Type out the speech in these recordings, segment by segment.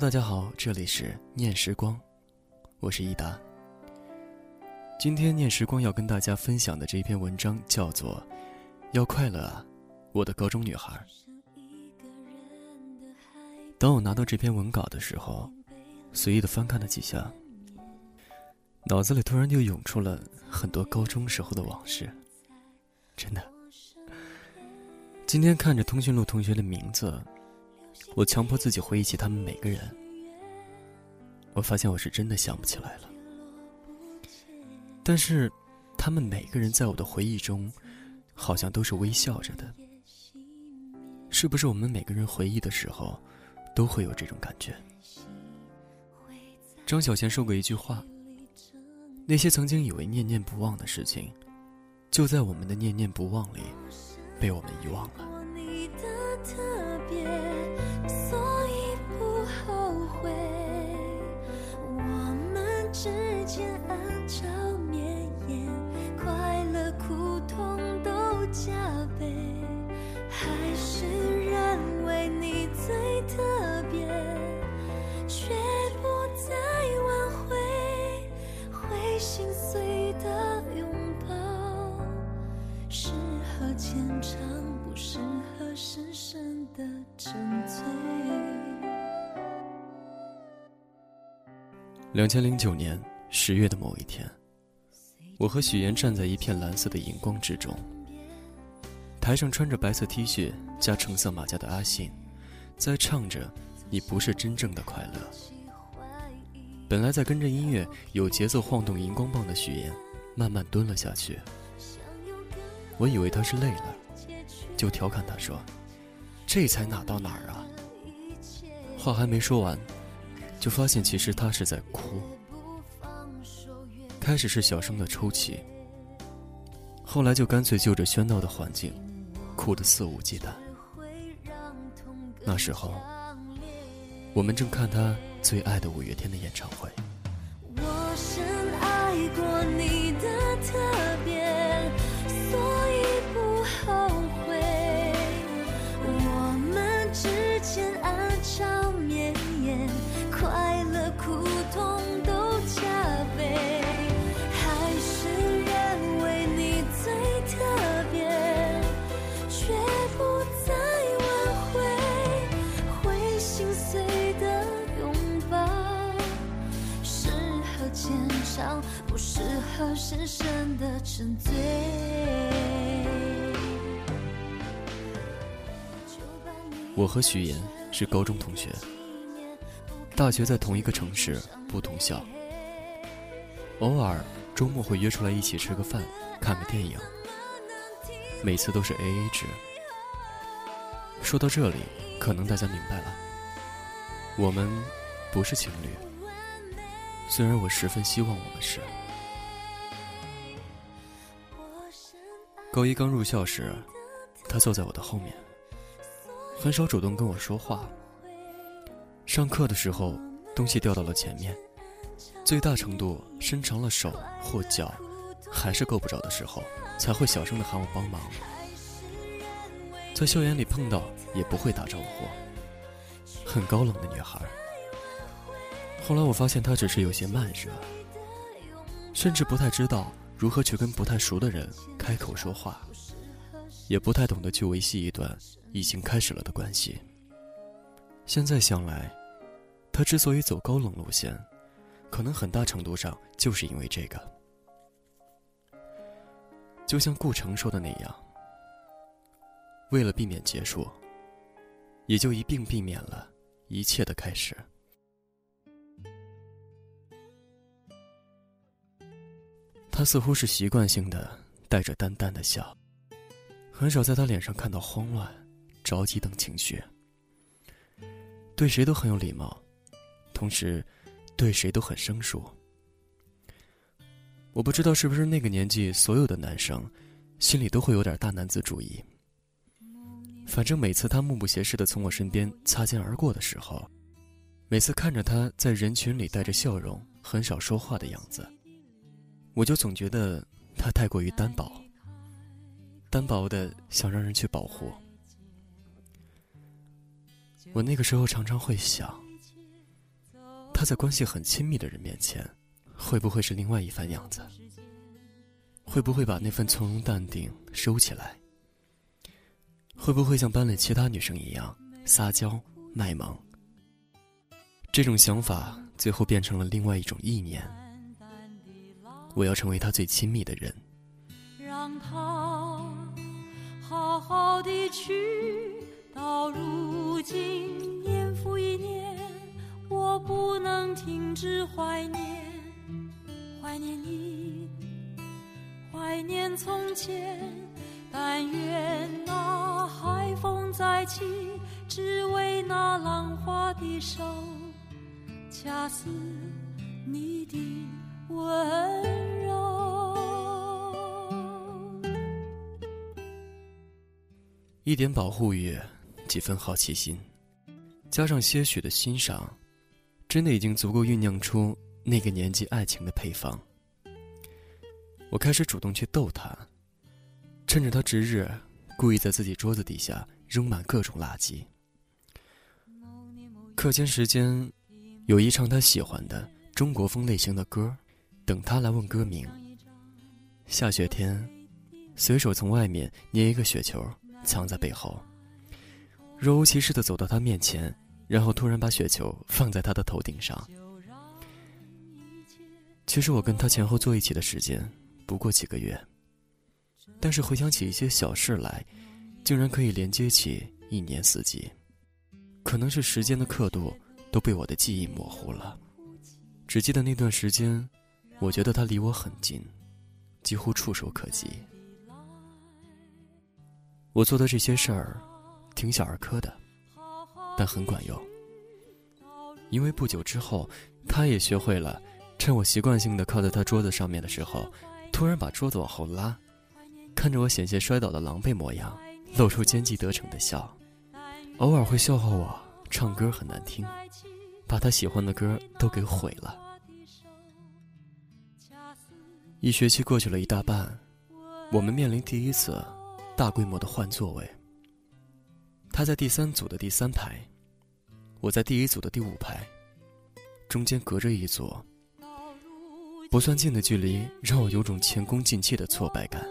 大家好，这里是念时光，我是益达。今天念时光要跟大家分享的这篇文章叫做《要快乐啊，我的高中女孩》。当我拿到这篇文稿的时候，随意的翻看了几下，脑子里突然就涌出了很多高中时候的往事。真的，今天看着通讯录同学的名字。我强迫自己回忆起他们每个人，我发现我是真的想不起来了。但是，他们每个人在我的回忆中，好像都是微笑着的。是不是我们每个人回忆的时候，都会有这种感觉？张小娴说过一句话：“那些曾经以为念念不忘的事情，就在我们的念念不忘里，被我们遗忘了。”两千零九年十月的某一天，我和许岩站在一片蓝色的荧光之中。台上穿着白色 T 恤加橙色马甲的阿信，在唱着《你不是真正的快乐》。本来在跟着音乐有节奏晃动荧光棒的许岩，慢慢蹲了下去。我以为他是累了，就调侃他说：“这才哪到哪儿啊？”话还没说完。就发现其实他是在哭，开始是小声的抽泣，后来就干脆就着喧闹的环境，哭得肆无忌惮。那时候，我们正看他最爱的五月天的演唱会。不适合深深的沉醉。我和徐岩是高中同学。大学在同一个城市，不同校。偶尔周末会约出来一起吃个饭，看个电影。每次都是 A A 制。说到这里，可能大家明白了，我们不是情侣。虽然我十分希望我们是。高一刚入校时，他坐在我的后面，很少主动跟我说话。上课的时候，东西掉到了前面，最大程度伸长了手或脚，还是够不着的时候，才会小声的喊我帮忙。在校园里碰到也不会打招呼，很高冷的女孩。后来我发现他只是有些慢热，甚至不太知道如何去跟不太熟的人开口说话，也不太懂得去维系一段已经开始了的关系。现在想来。他之所以走高冷路线，可能很大程度上就是因为这个。就像顾城说的那样，为了避免结束，也就一并避免了一切的开始。他似乎是习惯性的带着淡淡的笑，很少在他脸上看到慌乱、着急等情绪。对谁都很有礼貌，同时对谁都很生疏。我不知道是不是那个年纪所有的男生心里都会有点大男子主义。反正每次他目不斜视的从我身边擦肩而过的时候，每次看着他在人群里带着笑容、很少说话的样子，我就总觉得他太过于单薄，单薄的想让人去保护。我那个时候常常会想，他在关系很亲密的人面前，会不会是另外一番样子？会不会把那份从容淡定收起来？会不会像班里其他女生一样撒娇卖萌？这种想法最后变成了另外一种意念。我要成为他最亲密的人。让他好好的去，到如今年复一年，我不能停止怀念，怀念你，怀念从前。但愿那海风再起，只为那浪花的手，恰似你的温柔。一点保护欲，几分好奇心，加上些许的欣赏，真的已经足够酝酿出那个年纪爱情的配方。我开始主动去逗他。趁着他值日，故意在自己桌子底下扔满各种垃圾。课间时间，有一唱他喜欢的中国风类型的歌，等他来问歌名。下雪天，随手从外面捏一个雪球，藏在背后，若无其事的走到他面前，然后突然把雪球放在他的头顶上。其实我跟他前后坐一起的时间不过几个月。但是回想起一些小事来，竟然可以连接起一年四季。可能是时间的刻度都被我的记忆模糊了，只记得那段时间，我觉得他离我很近，几乎触手可及。我做的这些事儿，挺小儿科的，但很管用。因为不久之后，他也学会了，趁我习惯性的靠在他桌子上面的时候，突然把桌子往后拉。看着我险些摔倒的狼狈模样，露出奸计得逞的笑，偶尔会笑话我唱歌很难听，把他喜欢的歌都给毁了。一学期过去了一大半，我们面临第一次大规模的换座位。他在第三组的第三排，我在第一组的第五排，中间隔着一座不算近的距离，让我有种前功尽弃的挫败感。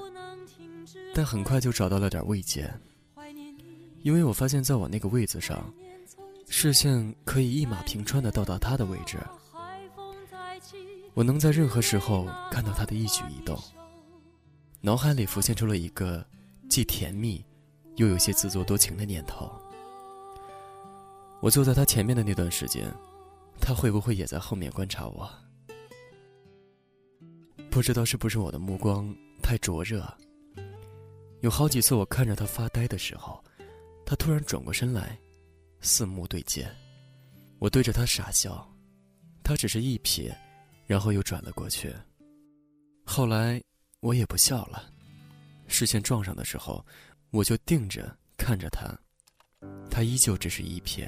但很快就找到了点慰藉，因为我发现，在我那个位子上，视线可以一马平川的到达他的位置，我能在任何时候看到他的一举一动，脑海里浮现出了一个既甜蜜又有些自作多情的念头。我坐在他前面的那段时间，他会不会也在后面观察我？不知道是不是我的目光太灼热。有好几次，我看着他发呆的时候，他突然转过身来，四目对接，我对着他傻笑，他只是一瞥，然后又转了过去。后来我也不笑了，视线撞上的时候，我就定着看着他，他依旧只是一瞥。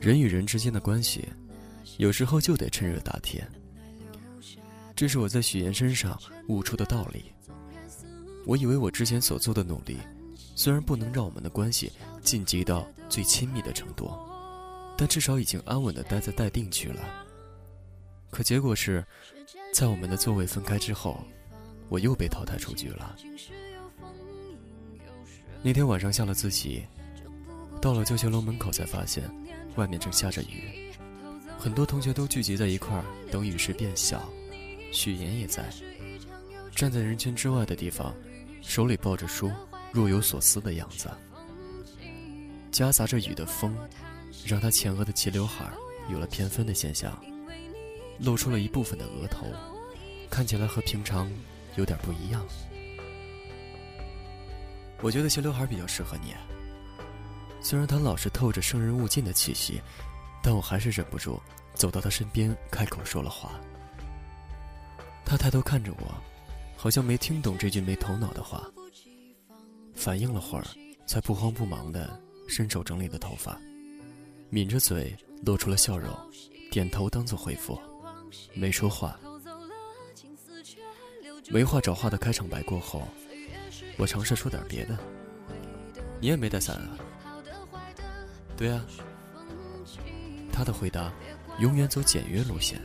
人与人之间的关系，有时候就得趁热打铁。这是我在许岩身上悟出的道理。我以为我之前所做的努力，虽然不能让我们的关系晋级到最亲密的程度。但至少已经安稳的待在待定区了。可结果是，在我们的座位分开之后，我又被淘汰出局了。那天晚上下了自习，到了教学楼门口才发现，外面正下着雨，很多同学都聚集在一块儿等雨势变小。许岩也在，站在人群之外的地方，手里抱着书，若有所思的样子。夹杂着雨的风，让他前额的齐刘海有了偏分的现象，露出了一部分的额头，看起来和平常有点不一样。我觉得齐刘海比较适合你。虽然他老是透着生人勿近的气息，但我还是忍不住走到他身边，开口说了话。他抬头看着我，好像没听懂这句没头脑的话，反应了会儿，才不慌不忙地伸手整理了头发，抿着嘴露出了笑容，点头当做回复，没说话。没话找话的开场白过后，我尝试说点别的。你也没带伞啊？对啊。他的回答永远走简约路线。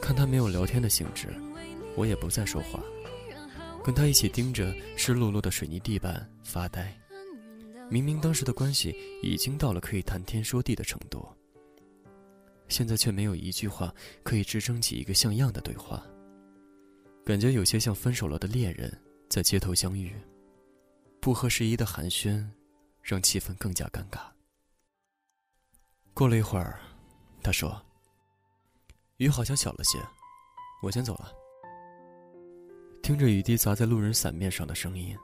看他没有聊天的兴致，我也不再说话，跟他一起盯着湿漉漉的水泥地板发呆。明明当时的关系已经到了可以谈天说地的程度，现在却没有一句话可以支撑起一个像样的对话。感觉有些像分手了的恋人在街头相遇，不合时宜的寒暄，让气氛更加尴尬。过了一会儿，他说。雨好像小了些，我先走了。听着雨滴砸在路人伞面上的声音，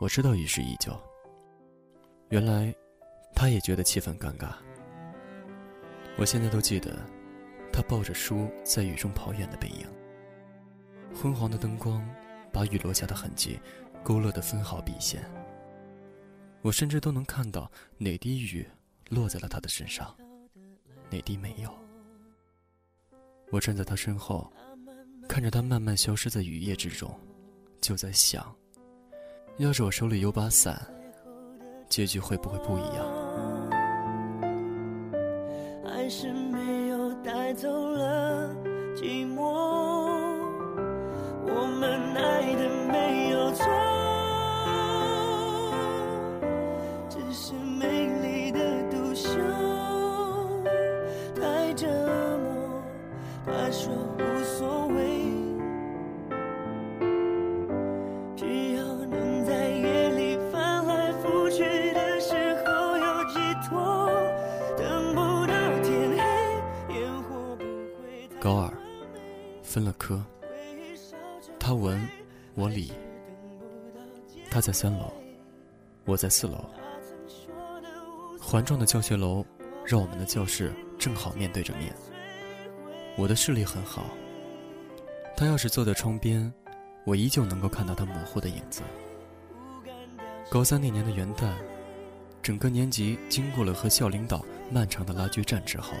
我知道雨势依旧。原来，他也觉得气氛尴尬。我现在都记得，他抱着书在雨中跑远的背影。昏黄的灯光把雨落下的痕迹勾勒得分毫毕现。我甚至都能看到哪滴雨落在了他的身上，哪滴没有。我站在他身后，看着他慢慢消失在雨夜之中，就在想：要是我手里有把伞，结局会不会不一样？还是没有带走了分了科，他文，我理。他在三楼，我在四楼。环状的教学楼让我们的教室正好面对着面。我的视力很好，他要是坐在窗边，我依旧能够看到他模糊的影子。高三那年的元旦，整个年级经过了和校领导漫长的拉锯战之后，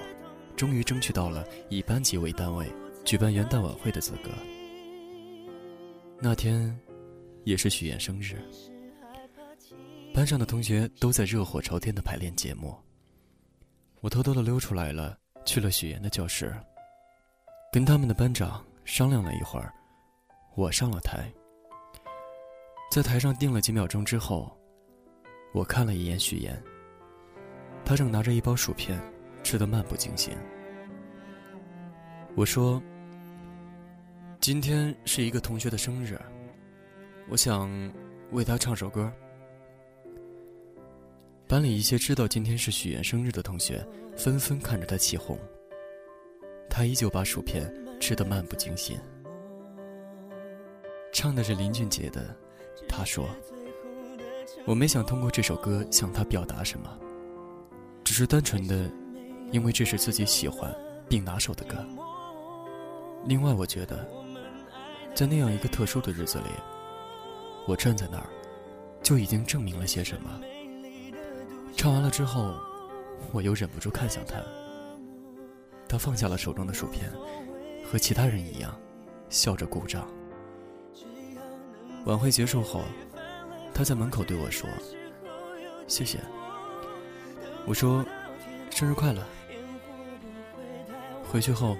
终于争取到了以班级为单位。举办元旦晚会的资格。那天，也是许愿生日。班上的同学都在热火朝天的排练节目。我偷偷的溜出来了，去了许愿的教室，跟他们的班长商量了一会儿，我上了台。在台上定了几秒钟之后，我看了一眼许愿。他正拿着一包薯片，吃得漫不经心。我说。今天是一个同学的生日，我想为他唱首歌。班里一些知道今天是许愿生日的同学纷纷看着他起哄。他依旧把薯片吃得漫不经心。唱的是林俊杰的，他说：“我没想通过这首歌向他表达什么，只是单纯的，因为这是自己喜欢并拿手的歌。另外，我觉得。”在那样一个特殊的日子里，我站在那儿，就已经证明了些什么。唱完了之后，我又忍不住看向他。他放下了手中的薯片，和其他人一样，笑着鼓掌。晚会结束后，他在门口对我说：“谢谢。”我说：“生日快乐。”回去后，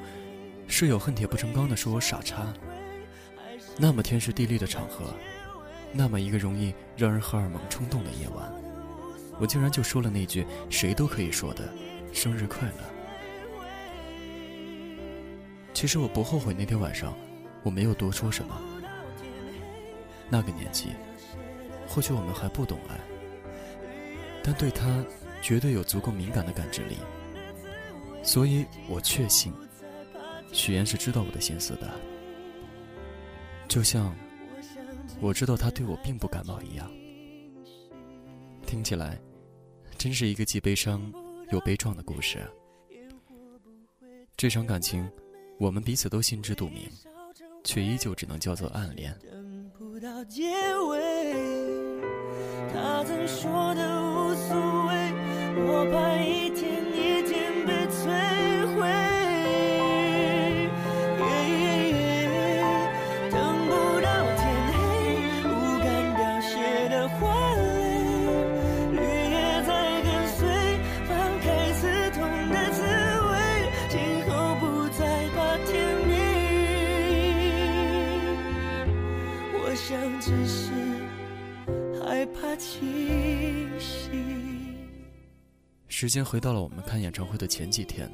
室友恨铁不成钢地说我傻叉。那么天时地利的场合，那么一个容易让人荷尔蒙冲动的夜晚，我竟然就说了那句谁都可以说的“生日快乐”。其实我不后悔那天晚上我没有多说什么。那个年纪，或许我们还不懂爱，但对他绝对有足够敏感的感知力。所以我确信，许言是知道我的心思的，就像我知道他对我并不感冒一样。听起来，真是一个既悲伤又悲壮的故事。这场感情，我们彼此都心知肚明，却依旧只能叫做暗恋。他曾说的无所谓，我怕一时间回到了我们看演唱会的前几天，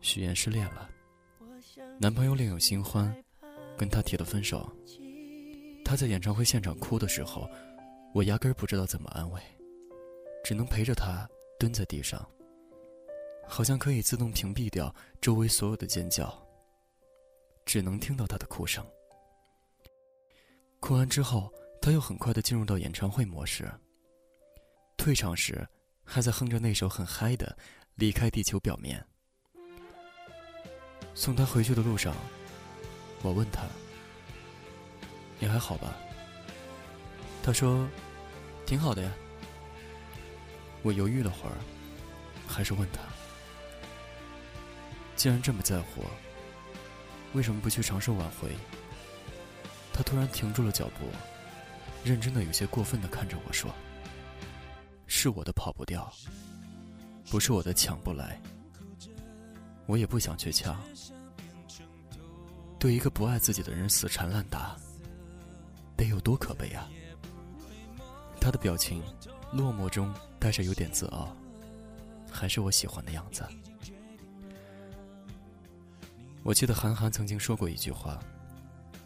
许言失恋了，男朋友另有新欢，跟他提了分手。他在演唱会现场哭的时候，我压根儿不知道怎么安慰，只能陪着他蹲在地上，好像可以自动屏蔽掉周围所有的尖叫，只能听到他的哭声。哭完之后，他又很快的进入到演唱会模式。退场时。还在哼着那首很嗨的《离开地球表面》。送他回去的路上，我问他：“你还好吧？”他说：“挺好的呀。”我犹豫了会儿，还是问他：“既然这么在乎，为什么不去尝试挽回？”他突然停住了脚步，认真的、有些过分的看着我说。是我的跑不掉，不是我的抢不来。我也不想去抢。对一个不爱自己的人死缠烂打，得有多可悲啊！他的表情落寞中带着有点自傲，还是我喜欢的样子。我记得韩寒曾经说过一句话，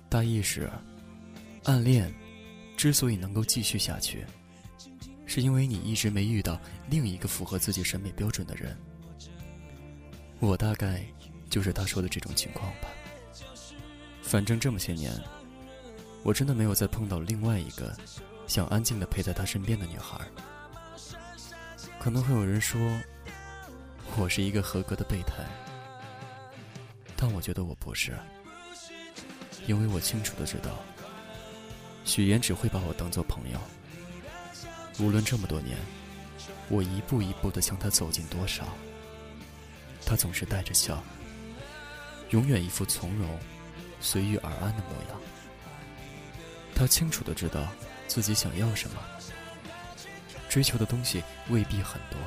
大意是：暗恋之所以能够继续下去。是因为你一直没遇到另一个符合自己审美标准的人，我大概就是他说的这种情况吧。反正这么些年，我真的没有再碰到另外一个想安静的陪在他身边的女孩。可能会有人说我是一个合格的备胎，但我觉得我不是，因为我清楚的知道，许言只会把我当做朋友。无论这么多年，我一步一步的向他走近多少，他总是带着笑，永远一副从容、随遇而安的模样。他清楚的知道自己想要什么，追求的东西未必很多，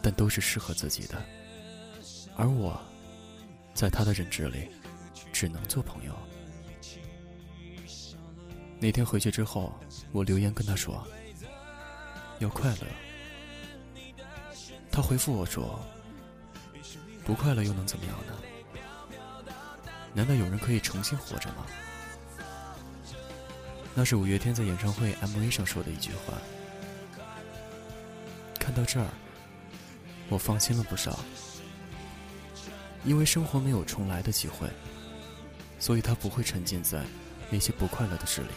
但都是适合自己的。而我，在他的认知里，只能做朋友。那天回去之后，我留言跟他说。要快乐，他回复我说：“不快乐又能怎么样呢？难道有人可以重新活着吗？”那是五月天在演唱会 MV 上说的一句话。看到这儿，我放心了不少，因为生活没有重来的机会，所以他不会沉浸在那些不快乐的事里。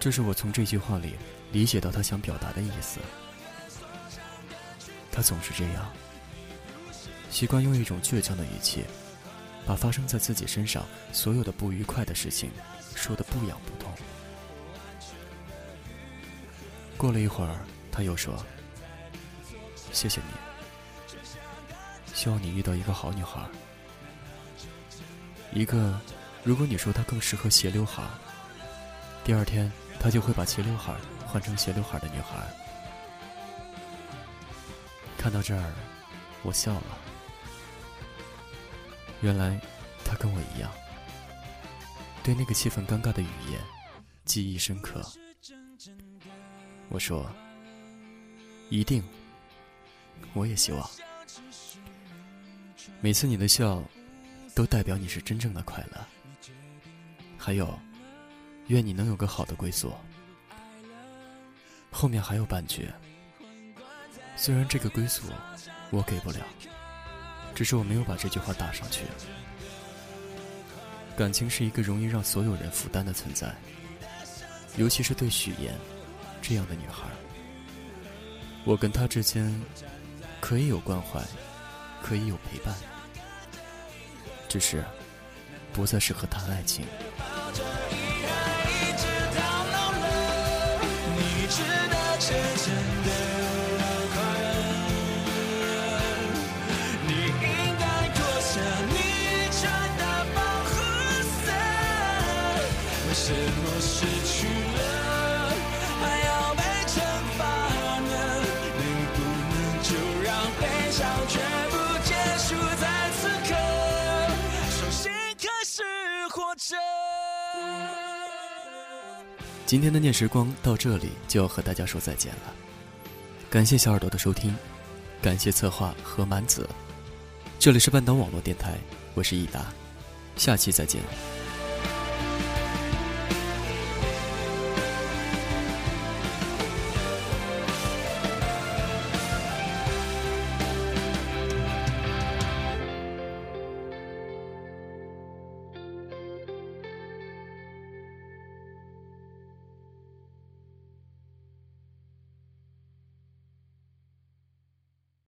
这是我从这句话里理解到他想表达的意思。他总是这样，习惯用一种倔强的语气，把发生在自己身上所有的不愉快的事情说得不痒不痛。过了一会儿，他又说：“谢谢你，希望你遇到一个好女孩，一个如果你说她更适合斜刘海，第二天。”他就会把齐刘海换成斜刘海的女孩。看到这儿，我笑了。原来他跟我一样，对那个气氛尴尬的语言记忆深刻。我说：“一定，我也希望。每次你的笑，都代表你是真正的快乐。还有，愿你能有个好的归宿。”后面还有半句，虽然这个归宿我给不了，只是我没有把这句话打上去。感情是一个容易让所有人负担的存在，尤其是对许妍这样的女孩。我跟她之间可以有关怀，可以有陪伴，只是不再适合谈爱情。真正的快乐你应该脱下你穿的保护色为什么失去了还要被惩罚呢能不能就让悲伤全部结束在此刻。重新开始活着。今天的念时光到这里就要和大家说再见了，感谢小耳朵的收听，感谢策划何满子，这里是半岛网络电台，我是易达，下期再见。